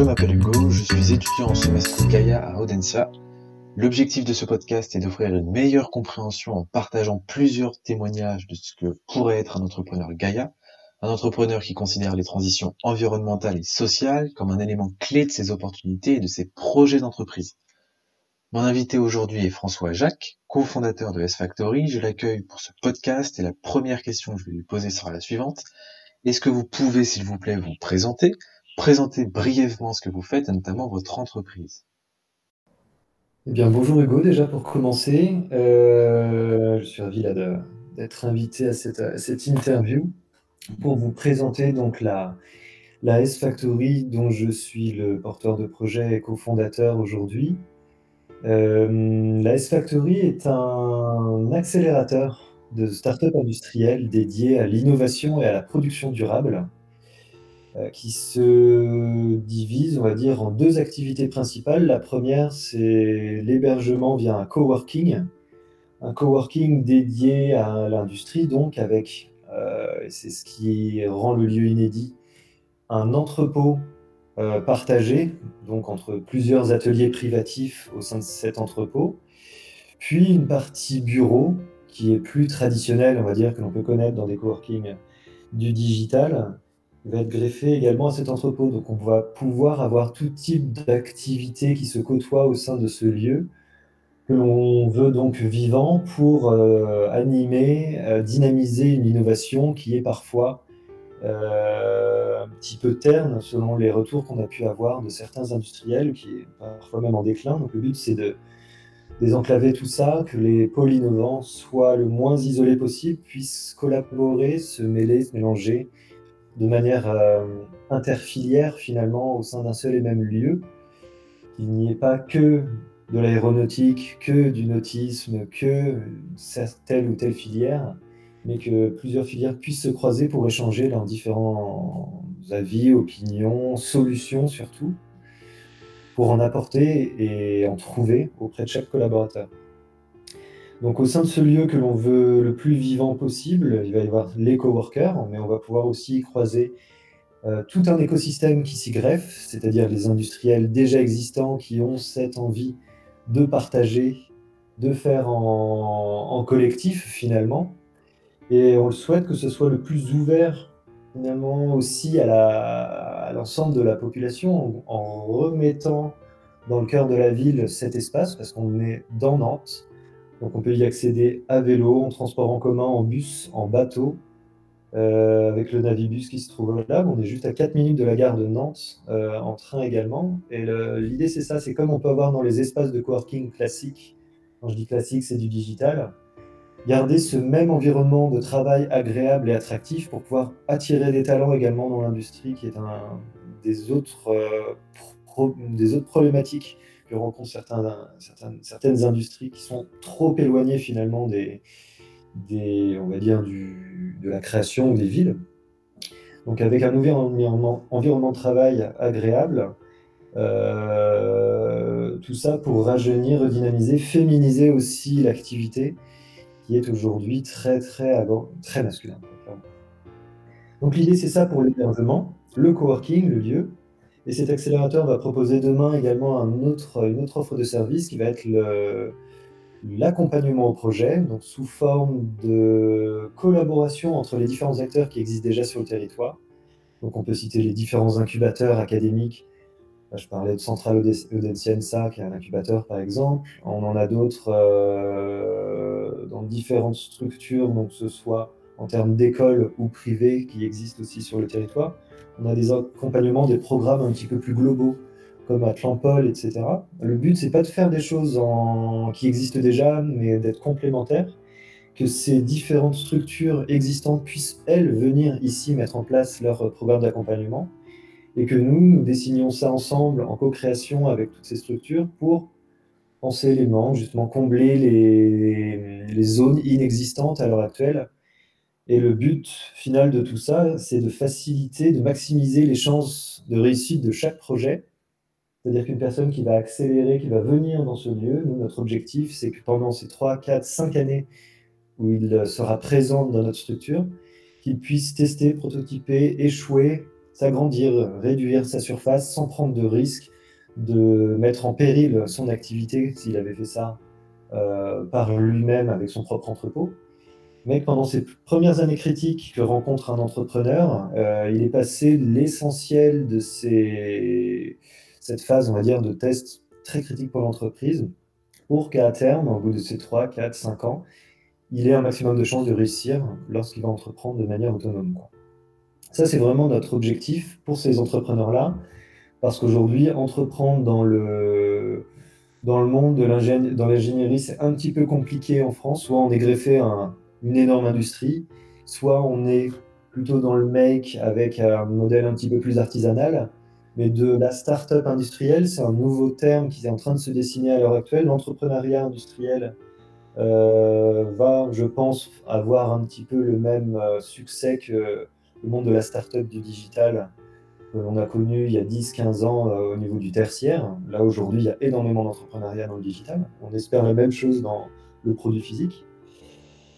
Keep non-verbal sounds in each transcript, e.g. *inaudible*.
Je m'appelle Hugo, je suis étudiant en semestre Gaïa à Audencia. L'objectif de ce podcast est d'offrir une meilleure compréhension en partageant plusieurs témoignages de ce que pourrait être un entrepreneur Gaïa, un entrepreneur qui considère les transitions environnementales et sociales comme un élément clé de ses opportunités et de ses projets d'entreprise. Mon invité aujourd'hui est François Jacques, cofondateur de S-Factory. Je l'accueille pour ce podcast et la première question que je vais lui poser sera la suivante. Est-ce que vous pouvez, s'il vous plaît, vous présenter, présenter brièvement ce que vous faites notamment votre entreprise Eh bien, bonjour Hugo, déjà pour commencer. Euh, je suis ravi d'être invité à cette, interview pour vous présenter donc la, S-Factory dont je suis le porteur de projet et cofondateur aujourd'hui. Euh, la S-Factory est un accélérateur de start-up industrielles dédié à l'innovation et à la production durable, qui se divise, on va dire, en deux activités principales. La première, c'est l'hébergement via un coworking, un coworking dédié à l'industrie, donc avec, euh, c'est ce qui rend le lieu inédit, un entrepôt euh, partagé, donc entre plusieurs ateliers privatifs au sein de cet entrepôt, puis une partie bureau qui est plus traditionnelle, on va dire, que l'on peut connaître dans des coworking du digital, va être greffée également à cet entrepôt. Donc on va pouvoir avoir tout type d'activités qui se côtoient au sein de ce lieu, que l'on veut donc vivant pour euh, animer, euh, dynamiser une innovation qui est parfois euh, un petit peu terne selon les retours qu'on a pu avoir de certains industriels, qui est parfois même en déclin. Donc le but, c'est de désenclaver tout ça, que les pôles innovants soient le moins isolés possible, puissent collaborer, se mêler, se mélanger de manière euh, interfilière finalement au sein d'un seul et même lieu, qu'il n'y ait pas que de l'aéronautique, que du nautisme, que telle ou telle filière, mais que plusieurs filières puissent se croiser pour échanger leurs différents avis, opinions, solutions surtout, pour en apporter et en trouver auprès de chaque collaborateur. Donc au sein de ce lieu que l'on veut le plus vivant possible, il va y avoir les coworkers, mais on va pouvoir aussi croiser euh, tout un écosystème qui s'y greffe, c'est-à-dire les industriels déjà existants qui ont cette envie de partager, de faire en collectif finalement, et on le souhaite que ce soit le plus ouvert finalement aussi à l'ensemble de la population en, remettant dans le cœur de la ville cet espace parce qu'on est dans Nantes. Donc on peut y accéder à vélo, en transport en commun, en bus, en bateau, euh, avec le Navibus qui se trouve là. On est juste à 4 minutes de la gare de Nantes, euh, en train également. Et l'idée c'est ça, c'est comme on peut avoir dans les espaces de coworking classiques. Quand je dis classique, c'est du digital garder ce même environnement de travail agréable et attractif pour pouvoir attirer des talents également dans l'industrie, qui est un des autres, euh, des autres problématiques que rencontrent certaines, industries qui sont trop éloignées finalement de la création des villes. Donc avec un environnement, environnement de travail agréable, euh, tout ça pour rajeunir, redynamiser, féminiser aussi l'activité est aujourd'hui très, très, très masculin. Donc l'idée, c'est ça pour l'hébergement, le coworking, le lieu. Et cet accélérateur va proposer demain également une autre offre de service qui va être l'accompagnement au projet, donc sous forme de collaboration entre les différents acteurs qui existent déjà sur le territoire. Donc on peut citer les différents incubateurs académiques je parlais de Centrale Audenciensa, qui est un incubateur par exemple. On en a d'autres euh, dans différentes structures, donc que ce soit en termes d'écoles ou privées qui existent aussi sur le territoire. On a des accompagnements, des programmes un petit peu plus globaux, comme Atlampol, etc. Le but, c'est pas de faire des choses qui existent déjà, mais d'être complémentaires, que ces différentes structures existantes puissent, elles, venir ici mettre en place leur programme d'accompagnement et que nous, nous dessinions ça ensemble en co-création avec toutes ces structures pour penser les manques, justement combler les zones inexistantes à l'heure actuelle. Et le but final de tout ça, c'est de faciliter, de maximiser les chances de réussite de chaque projet. C'est-à-dire qu'une personne qui va accélérer, qui va venir dans ce lieu, notre objectif, c'est que pendant ces 3, 4, 5 années où il sera présent dans notre structure, qu'il puisse tester, prototyper, échouer, s'agrandir, réduire sa surface sans prendre de risque de mettre en péril son activité s'il avait fait ça euh, par lui-même avec son propre entrepôt. Mais pendant ces premières années critiques que rencontre un entrepreneur, euh, il est passé l'essentiel de ces... cette phase, on va dire, de test très critique pour l'entreprise, pour qu'à terme, au bout de ces 3, 4, 5 ans, il ait un maximum de chances de réussir lorsqu'il va entreprendre de manière autonome. Ça, c'est vraiment notre objectif pour ces entrepreneurs-là, parce qu'aujourd'hui, entreprendre dans le, dans le monde de l'ingénierie, c'est un petit peu compliqué en France. Soit on est greffé à une énorme industrie, soit on est plutôt dans le make avec un modèle un petit peu plus artisanal. Mais de la start-up industrielle, c'est un nouveau terme qui est en train de se dessiner à l'heure actuelle. L'entrepreneuriat industriel euh, va, je pense, avoir un petit peu le même euh, succès que le monde de la start-up du digital on a connu il y a 10-15 ans euh, au niveau du tertiaire. Là, aujourd'hui, il y a énormément d'entrepreneuriat dans le digital. On espère la même chose dans le produit physique.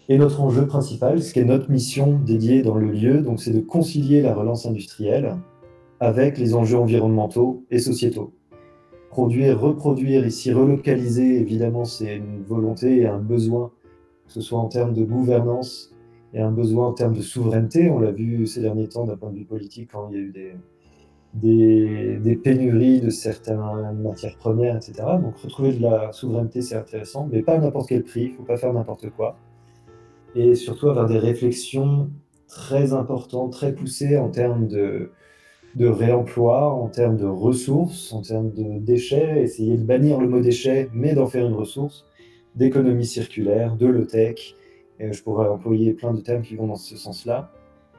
Et notre enjeu principal, ce qui est notre mission dédiée dans le lieu, donc c'est de concilier la relance industrielle avec les enjeux environnementaux et sociétaux. Produire, reproduire, ici relocaliser, évidemment, c'est une volonté et un besoin, que ce soit en termes de gouvernance et un besoin en termes de souveraineté. On l'a vu ces derniers temps d'un point de vue politique quand il y a eu des, des, pénuries de certaines matières premières, etc. Donc retrouver de la souveraineté, c'est intéressant, mais pas à n'importe quel prix, il ne faut pas faire n'importe quoi. Et surtout avoir des réflexions très importantes, très poussées en termes de, réemploi, en termes de ressources, en termes de déchets, essayer de bannir le mot déchet, mais d'en faire une ressource, d'économie circulaire, de low-tech. Et je pourrais employer plein de termes qui vont dans ce sens-là.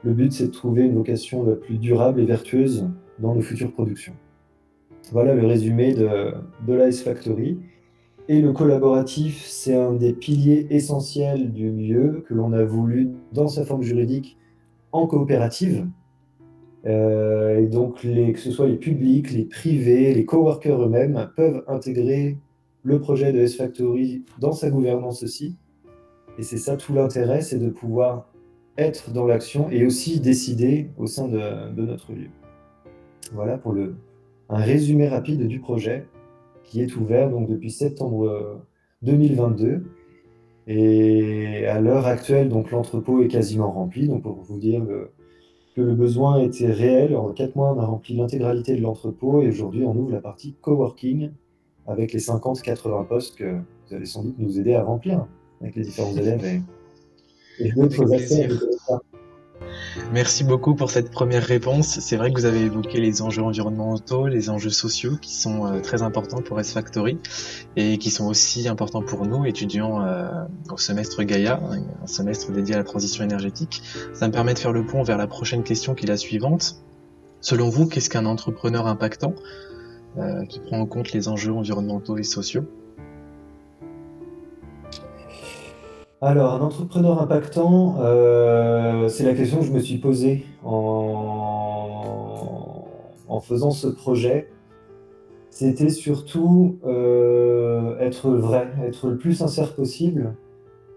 Le but, c'est de trouver une vocation la plus durable et vertueuse dans nos futures productions. Voilà le résumé de, de l'Ice Factory. Et le collaboratif, c'est un des piliers essentiels du lieu que l'on a voulu, dans sa forme juridique, en coopérative. Euh, et donc, que ce soit les publics, les privés, les coworkers eux-mêmes peuvent intégrer le projet de S-Factory dans sa gouvernance aussi. Et c'est ça tout l'intérêt, c'est de pouvoir être dans l'action et aussi décider au sein de, notre lieu. Voilà pour un résumé rapide du projet qui est ouvert donc depuis septembre 2022. Euh, et à l'heure actuelle, donc l'entrepôt est quasiment rempli. Donc pour vous dire que le besoin était réel, en quatre mois, on a rempli l'intégralité de l'entrepôt et aujourd'hui, on ouvre la partie coworking avec les 50-80 postes que vous allez sans doute nous aider à remplir avec les différents *laughs* élèves et, et d'autres aspects. Merci beaucoup pour cette première réponse. C'est vrai que vous avez évoqué les enjeux environnementaux, les enjeux sociaux qui sont euh, très importants pour S-Factory et qui sont aussi importants pour nous, étudiants euh, au semestre Gaïa, un semestre dédié à la transition énergétique. Ça me permet de faire le pont vers la prochaine question qui est la suivante. Selon vous, qu'est-ce qu'un entrepreneur impactant euh, qui prend en compte les enjeux environnementaux et sociaux? Alors, un entrepreneur impactant, euh, c'est la question que je me suis posée en, faisant ce projet. C'était surtout euh, être vrai, être le plus sincère possible.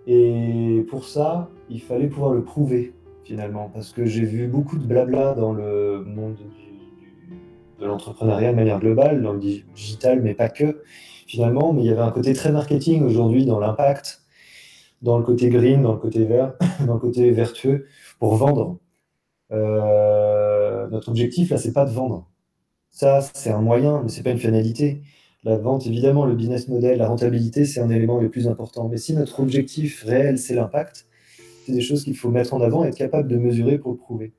Et pour ça, il fallait pouvoir le prouver, finalement. Parce que j'ai vu beaucoup de blabla dans le monde de l'entrepreneuriat de manière globale, dans le digital, mais pas que, finalement. Mais il y avait un côté très marketing aujourd'hui dans l'impact dans le côté green, dans le côté vert, *laughs* dans le côté vertueux, pour vendre. Euh, notre objectif, là, c'est pas de vendre. Ça, c'est un moyen, mais c'est pas une finalité. La vente, évidemment, le business model, la rentabilité, c'est un élément le plus important. Mais si notre objectif réel, c'est l'impact, c'est des choses qu'il faut mettre en avant et être capable de mesurer pour prouver.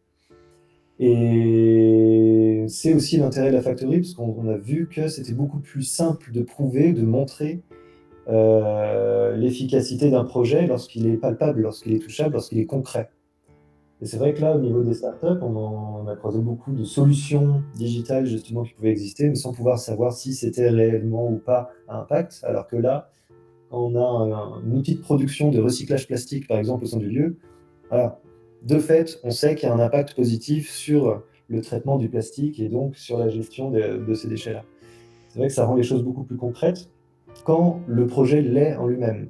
Et c'est aussi l'intérêt de la factory, parce qu'on a vu que c'était beaucoup plus simple de prouver, de montrer euh, l'efficacité d'un projet lorsqu'il est palpable, lorsqu'il est touchable, lorsqu'il est concret. Et c'est vrai que là, au niveau des startups, on, a croisé beaucoup de solutions digitales justement qui pouvaient exister, mais sans pouvoir savoir si c'était réellement ou pas un impact. Alors que là, quand on a un, outil de production de recyclage plastique, par exemple, au sein du lieu, voilà, de fait, on sait qu'il y a un impact positif sur le traitement du plastique et donc sur la gestion de ces déchets-là. C'est vrai que ça rend les choses beaucoup plus concrètes quand le projet l'est en lui-même.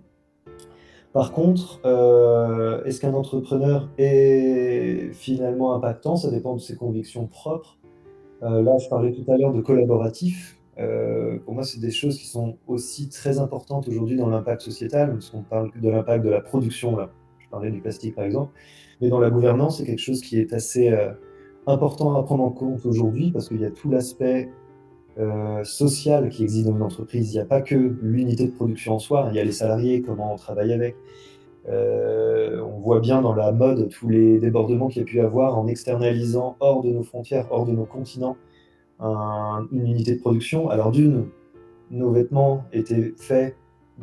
Par contre, euh, est-ce qu'un entrepreneur est finalement impactant? Ça dépend de ses convictions propres. Euh, là, je parlais tout à l'heure de collaboratif. Euh, pour moi, c'est des choses qui sont aussi très importantes aujourd'hui dans l'impact sociétal, parce qu'on parle de l'impact de la production, là. Je parlais du plastique, par exemple. Mais dans la gouvernance, c'est quelque chose qui est assez important à prendre en compte aujourd'hui, parce qu'il y a tout l'aspect euh, social qui existe dans une entreprise. Il n'y a pas que l'unité de production en soi, il y a les salariés, comment on travaille avec. Euh, on voit bien dans la mode tous les débordements qu'il y a pu avoir en externalisant hors de nos frontières, hors de nos continents, un- une unité de production. Alors d'une, nos vêtements étaient faits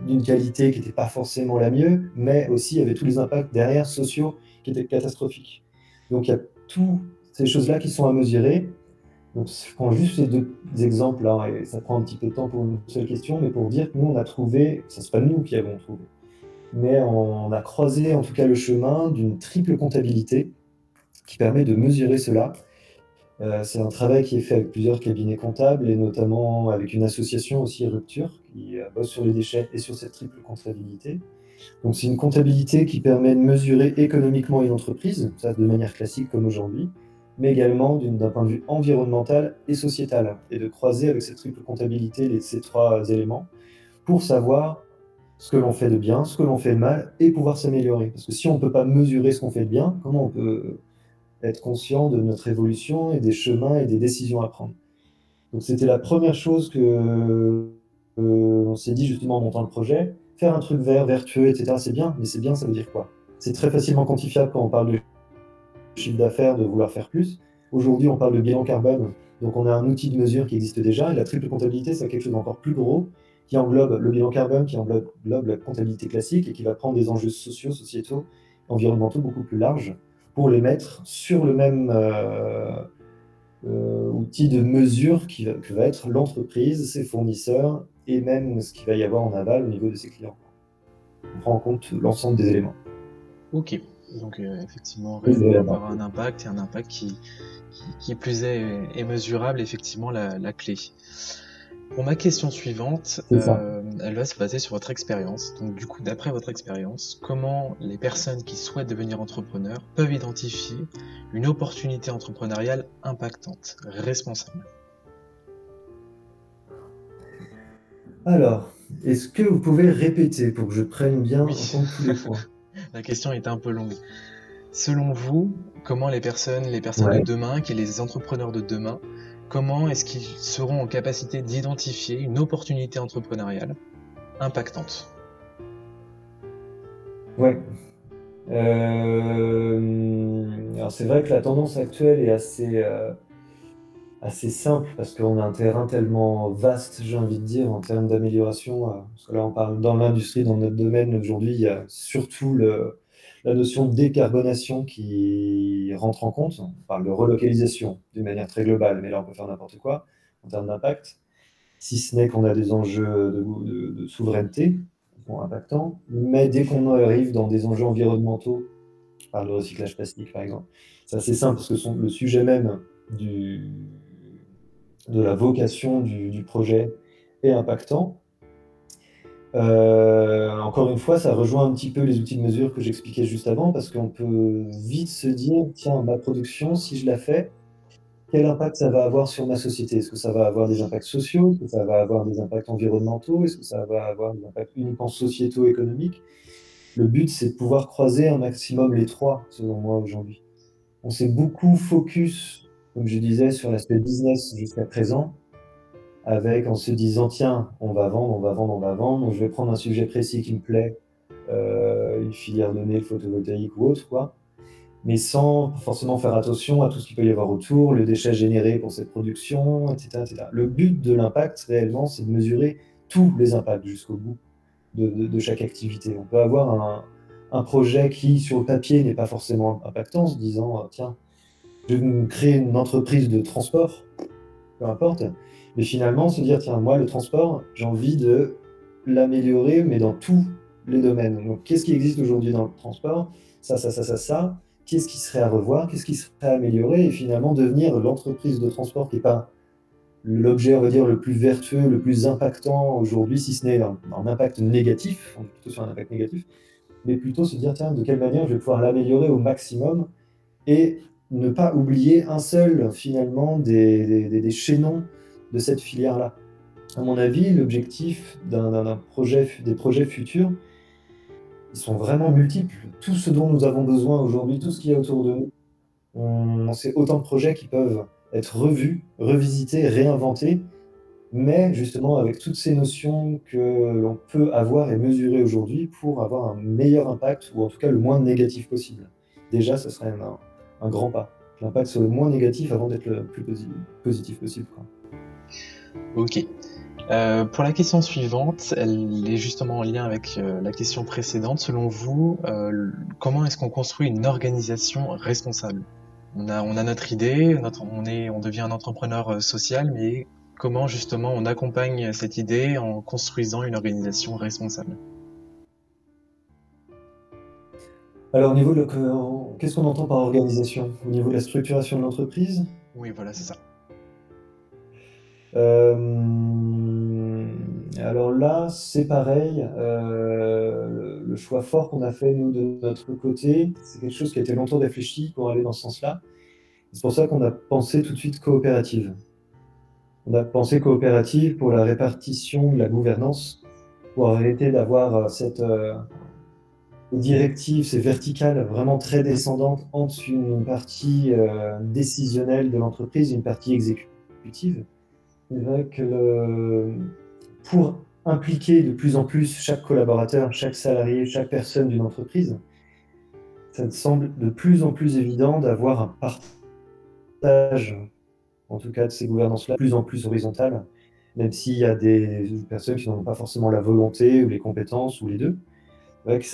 d'une qualité qui n'était pas forcément la mieux, mais aussi il y avait tous les impacts derrière sociaux qui étaient catastrophiques. Donc il y a toutes ces choses-là qui sont à mesurer. Donc, je prends juste ces deux exemples là, et ça prend un petit peu de temps pour une seule question, mais pour dire que nous, on a trouvé, ça c'est pas nous qui avons trouvé, mais on a croisé en tout cas le chemin d'une triple comptabilité qui permet de mesurer cela. Euh, c'est un travail qui est fait avec plusieurs cabinets comptables et notamment avec une association aussi Rupture qui euh, bosse sur les déchets et sur cette triple comptabilité. Donc c'est une comptabilité qui permet de mesurer économiquement une entreprise, ça de manière classique comme aujourd'hui, mais également d'un point de vue environnemental et sociétal, et de croiser avec cette triple comptabilité ces trois éléments pour savoir ce que l'on fait de bien, ce que l'on fait de mal, et pouvoir s'améliorer. Parce que si on ne peut pas mesurer ce qu'on fait de bien, comment on peut être conscient de notre évolution et des chemins et des décisions à prendre? Donc c'était la première chose que euh, on s'est dit justement en montant le projet. Faire un truc vert, vertueux, etc., c'est bien, mais c'est bien, ça veut dire quoi? C'est très facilement quantifiable quand on parle de d'affaires, de vouloir faire plus. Aujourd'hui, on parle de bilan carbone, donc on a un outil de mesure qui existe déjà, et la triple comptabilité, c'est quelque chose d'encore plus gros, qui englobe le bilan carbone, qui englobe la comptabilité classique, et qui va prendre des enjeux sociaux, sociétaux, environnementaux beaucoup plus larges, pour les mettre sur le même euh, euh, outil de mesure qui va, que va être l'entreprise, ses fournisseurs, et même ce qu'il va y avoir en aval au niveau de ses clients. On prend en compte l'ensemble des éléments. Ok, donc euh, effectivement, réellement avoir un impact et un impact qui, qui, qui plus est, est mesurable, effectivement la, la clé. Pour ma question suivante, euh, elle va se baser sur votre expérience. Donc du coup, d'après votre expérience, comment les personnes qui souhaitent devenir entrepreneurs peuvent identifier une opportunité entrepreneuriale impactante, responsable? Alors, est-ce que vous pouvez répéter pour que je prenne bien en compte tous les points? *laughs* La question est un peu longue. Selon vous, comment les personnes, les personnes Ouais. de demain, qui les entrepreneurs de demain, comment est-ce qu'ils seront en capacité d'identifier une opportunité entrepreneuriale impactante? Ouais. Euh, alors c'est vrai que la tendance actuelle est assez, euh, assez simple parce qu'on a un terrain tellement vaste, j'ai envie de dire, en termes d'amélioration. euh, Parce que là, on parle dans l'industrie, dans notre domaine, aujourd'hui, il y a surtout le, la notion de décarbonation qui rentre en compte. On parle de relocalisation d'une manière très globale, mais là, on peut faire n'importe quoi en termes d'impact, si ce n'est qu'on a des enjeux de, de- de souveraineté bon, impactants, mais dès qu'on arrive dans des enjeux environnementaux, par le recyclage plastique par exemple, c'est assez simple parce que le sujet même de la vocation du, du projet est impactant. Euh, encore une fois, ça rejoint un petit peu les outils de mesure que j'expliquais juste avant, parce qu'on peut vite se dire, tiens, ma production, si je la fais, quel impact ça va avoir sur ma société? Est-ce que ça va avoir des impacts sociaux? Est-ce que ça va avoir des impacts environnementaux? Est-ce que ça va avoir des impacts uniquement sociétaux, économiques? Le but, c'est de pouvoir croiser un maximum les trois, selon moi, aujourd'hui. On s'est beaucoup focus, comme je disais, sur l'aspect business jusqu'à présent, avec en se disant, tiens, on va vendre, on va vendre, on va vendre, je vais prendre un sujet précis qui me plaît, euh, une filière donnée, photovoltaïque ou autre, quoi mais sans forcément faire attention à tout ce qu'il peut y avoir autour, le déchet généré pour cette production, etc. etc. Le but de l'impact, réellement, c'est de mesurer tous les impacts jusqu'au bout de, chaque activité. On peut avoir un, un projet qui, sur le papier, n'est pas forcément impactant, en se disant, tiens, je vais créer une entreprise de transport, peu importe, mais finalement, se dire, tiens, moi, le transport, j'ai envie de l'améliorer, mais dans tous les domaines. Donc, qu'est-ce qui existe aujourd'hui dans le transport? Ça, ça, ça, ça, ça. Qu'est-ce qui serait à revoir, qu'est-ce qui serait à améliorer, et finalement devenir l'entreprise de transport qui n'est pas l'objet, on va dire, le plus vertueux, le plus impactant aujourd'hui, si ce n'est un, impact négatif, on est plutôt sur un impact négatif, mais plutôt se dire, tiens, de quelle manière je vais pouvoir l'améliorer au maximum ne pas oublier un seul, finalement, des, des, chaînons de cette filière-là. À mon avis, l'objectif d'un projet, des projets futurs, ils sont vraiment multiples. Tout ce dont nous avons besoin aujourd'hui, tout ce qu'il y a autour de nous, c'est autant de projets qui peuvent être revus, revisités, réinventés, mais justement avec toutes ces notions que l'on peut avoir et mesurer aujourd'hui pour avoir un meilleur impact, ou en tout cas le moins négatif possible. Déjà, ce serait un, un grand pas. L'impact soit le moins négatif avant d'être le plus positif possible. Ok. Euh, pour la question suivante, elle est justement en lien avec euh, la question précédente. Selon vous, euh, comment est-ce qu'on construit une organisation responsable? On a, notre idée, on, est, on devient un entrepreneur social, mais comment justement on accompagne cette idée en construisant une organisation responsable? Alors, au niveau de qu'est-ce qu'on entend par organisation? Au niveau de la structuration de l'entreprise? Oui, voilà, c'est ça. Euh, alors là, c'est pareil. Euh, le choix fort qu'on a fait, nous, de notre côté, c'est quelque chose qui a été longtemps réfléchi pour aller dans ce sens-là. C'est pour ça qu'on a pensé tout de suite coopérative. On a pensé coopérative pour la répartition de la gouvernance, pour arrêter d'avoir euh, cette directive, ces verticales vraiment très descendantes entre une partie décisionnelle de l'entreprise et une partie exécutive. C'est vrai que pour impliquer de plus en plus chaque collaborateur, chaque salarié, chaque personne d'une entreprise, ça me semble de plus en plus évident d'avoir un partage, en tout cas de ces gouvernances-là, plus en plus horizontales, même s'il y a des personnes qui n'ont pas forcément la volonté ou les compétences ou les deux.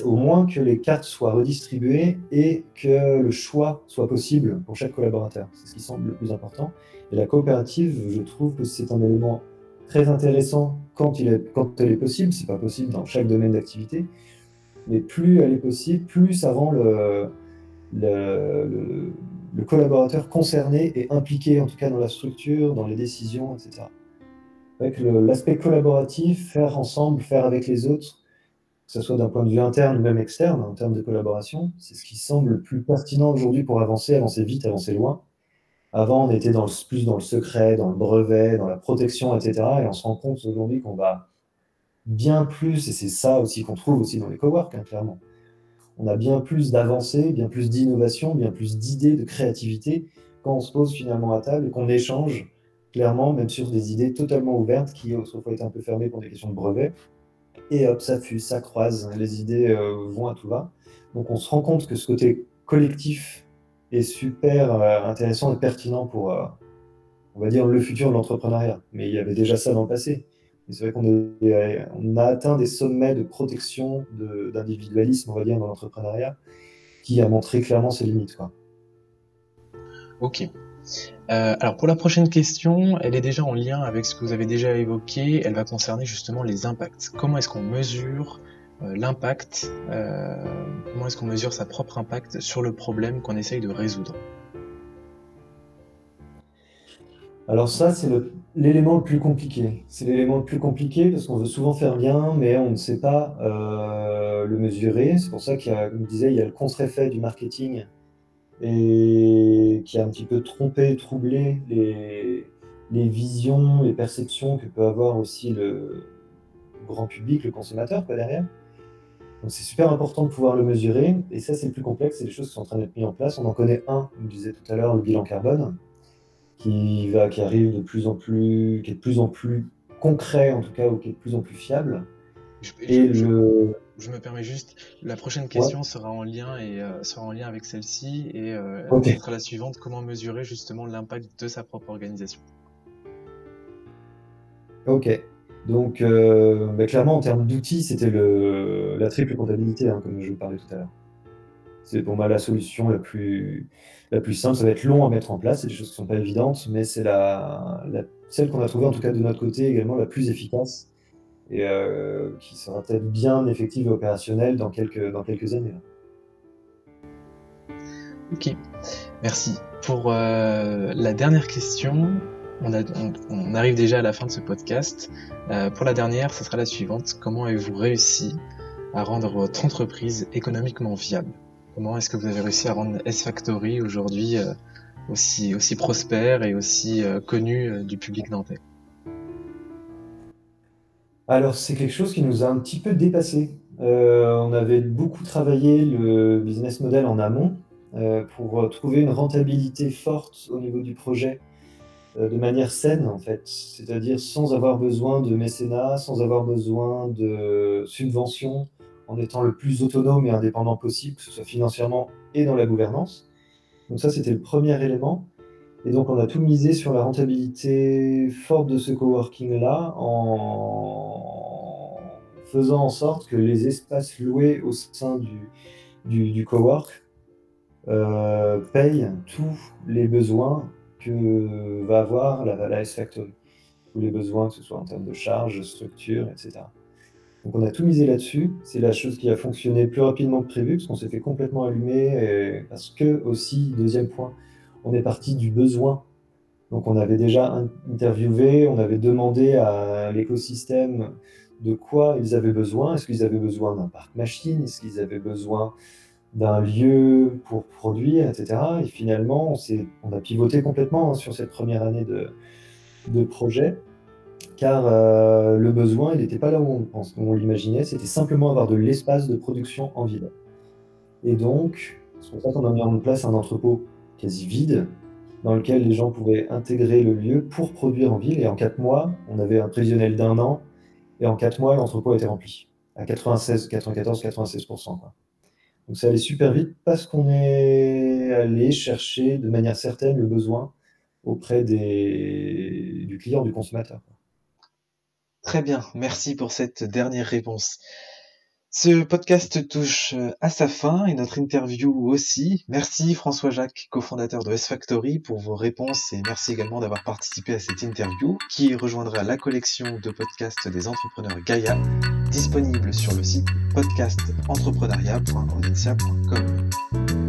Au moins que les cartes soient redistribuées et que le choix soit possible pour chaque collaborateur. C'est ce qui semble le plus important. Et la coopérative, je trouve que c'est un élément très intéressant quand, elle est possible. C'est pas possible dans chaque domaine d'activité. Mais plus elle est possible, plus ça rend le, collaborateur concerné et impliqué, en tout cas dans la structure, dans les décisions, etc. Avec l'aspect collaboratif, faire ensemble, faire avec les autres, que ce soit d'un point de vue interne ou même externe, en termes de collaboration, c'est ce qui semble le plus pertinent aujourd'hui pour avancer, avancer vite, avancer loin. Avant, on était plus dans le secret, dans le brevet, dans la protection, etc. Et on se rend compte aujourd'hui qu'on va bien plus, et c'est ça aussi qu'on trouve aussi dans les cowork, hein, clairement. On a bien plus d'avancées, bien plus d'innovation, bien plus d'idées, de créativité quand on se pose finalement à table et qu'on échange clairement, même sur des idées totalement ouvertes qui autrefois étaient un peu fermées pour des questions de brevet. Et hop, ça fuse, ça croise, les idées euh, vont à tout va. Donc on se rend compte que ce côté collectif est super euh, intéressant et pertinent pour, euh, on va dire, le futur de l'entrepreneuriat. Mais il y avait déjà ça dans le passé. C'est vrai qu'on on a atteint des sommets de protection, d'individualisme, on va dire, dans l'entrepreneuriat, qui a montré clairement ses limites. Ok. Euh, alors pour la prochaine question, elle est déjà en lien avec ce que vous avez déjà évoqué. Elle va concerner justement les impacts. Comment est-ce qu'on mesure euh, l'impact, euh, comment est-ce qu'on mesure sa propre impact sur le problème qu'on essaye de résoudre? Alors ça, c'est l'élément le, plus compliqué. C'est l'élément le plus compliqué parce qu'on veut souvent faire bien, mais on ne sait pas le mesurer. C'est pour ça qu'il y a, il y a le contre-effet du marketing et qui a un petit peu trompé, troublé les, les visions, les perceptions que peut avoir aussi le grand public, le consommateur, quoi, derrière. Donc c'est super important de pouvoir le mesurer. Et ça, c'est le plus complexe. C'est des choses qui sont en train d'être mises en place. On en connaît un, je disais tout à l'heure, le bilan carbone, qui, va, qui arrive de plus en plus, qui est de plus en plus concret, en tout cas, ou qui est de plus en plus fiable. Je, et le... je, me permets juste, la prochaine question sera en lien et euh, sera en lien avec celle-ci et euh, la suivante comment mesurer justement l'impact de sa propre organisation? Ok. Donc, euh, bah, clairement, en termes d'outils, c'était la triple comptabilité, hein, comme je vous parlais tout à l'heure. C'est pour moi la solution la plus, la plus simple. Ça va être long à mettre en place, c'est des choses qui ne sont pas évidentes, mais c'est la, celle qu'on a trouvée, en tout cas de notre côté, également la plus efficace et euh, qui sera peut-être bien effective et opérationnelle dans quelques, dans quelques années. Ok, merci. Pour euh, la dernière question, on, arrive déjà à la fin de ce podcast. Euh, pour la dernière, ce sera la suivante. Comment avez-vous réussi à rendre votre entreprise économiquement viable? Comment est-ce que vous avez réussi à rendre S-Factory aujourd'hui euh, aussi, aussi prospère et aussi euh, connu euh, du public nantais? Alors, c'est quelque chose qui nous a un petit peu dépassé. on avait beaucoup travaillé le business model en amont pour trouver une rentabilité forte au niveau du projet de manière saine, en fait. C'est-à-dire sans avoir besoin de mécénat, sans avoir besoin de subventions, en étant le plus autonome et indépendant possible, que ce soit financièrement et dans la gouvernance. Donc ça, c'était le premier élément. Et donc on a tout misé sur la rentabilité forte de ce coworking-là en faisant en sorte que les espaces loués au sein du, du, cowork euh, payent tous les besoins que va avoir la, la S-Factory. Tous les besoins, que ce soit en termes de charges, structure, etc. Donc on a tout misé là-dessus. C'est la chose qui a fonctionné plus rapidement que prévu, parce qu'on s'est fait complètement allumer. parce que aussi, deuxième point, on est parti du besoin. Donc on avait déjà interviewé, on avait demandé à l'écosystème de quoi ils avaient besoin. Est-ce qu'ils avaient besoin d'un parc machine? Est-ce qu'ils avaient besoin d'un lieu pour produire, etc. Et finalement, on, on a pivoté complètement hein, sur cette première année de, de projet car euh, le besoin, il n'était pas là où on, l'imaginait, c'était simplement avoir de l'espace de production en ville. Et donc, c'est pour ça qu'on a mis en place un entrepôt quasi vide, dans lequel les gens pouvaient intégrer le lieu pour produire en ville. Et en quatre mois, on avait un prévisionnel d'un an, et en quatre mois, l'entrepôt était rempli, à 96, 94, 96%. Donc ça allait super vite parce qu'on est allé chercher de manière certaine le besoin auprès des, du client, du consommateur. Très bien, merci pour cette dernière réponse. Ce podcast touche euh, à sa fin et notre interview aussi. Merci François-Jacques, cofondateur de S-Factory, pour vos réponses et merci également d'avoir participé à cette interview qui rejoindra la collection de podcasts des entrepreneurs Gaia, disponible sur le site podcastentrepreneuriat.audencia.com.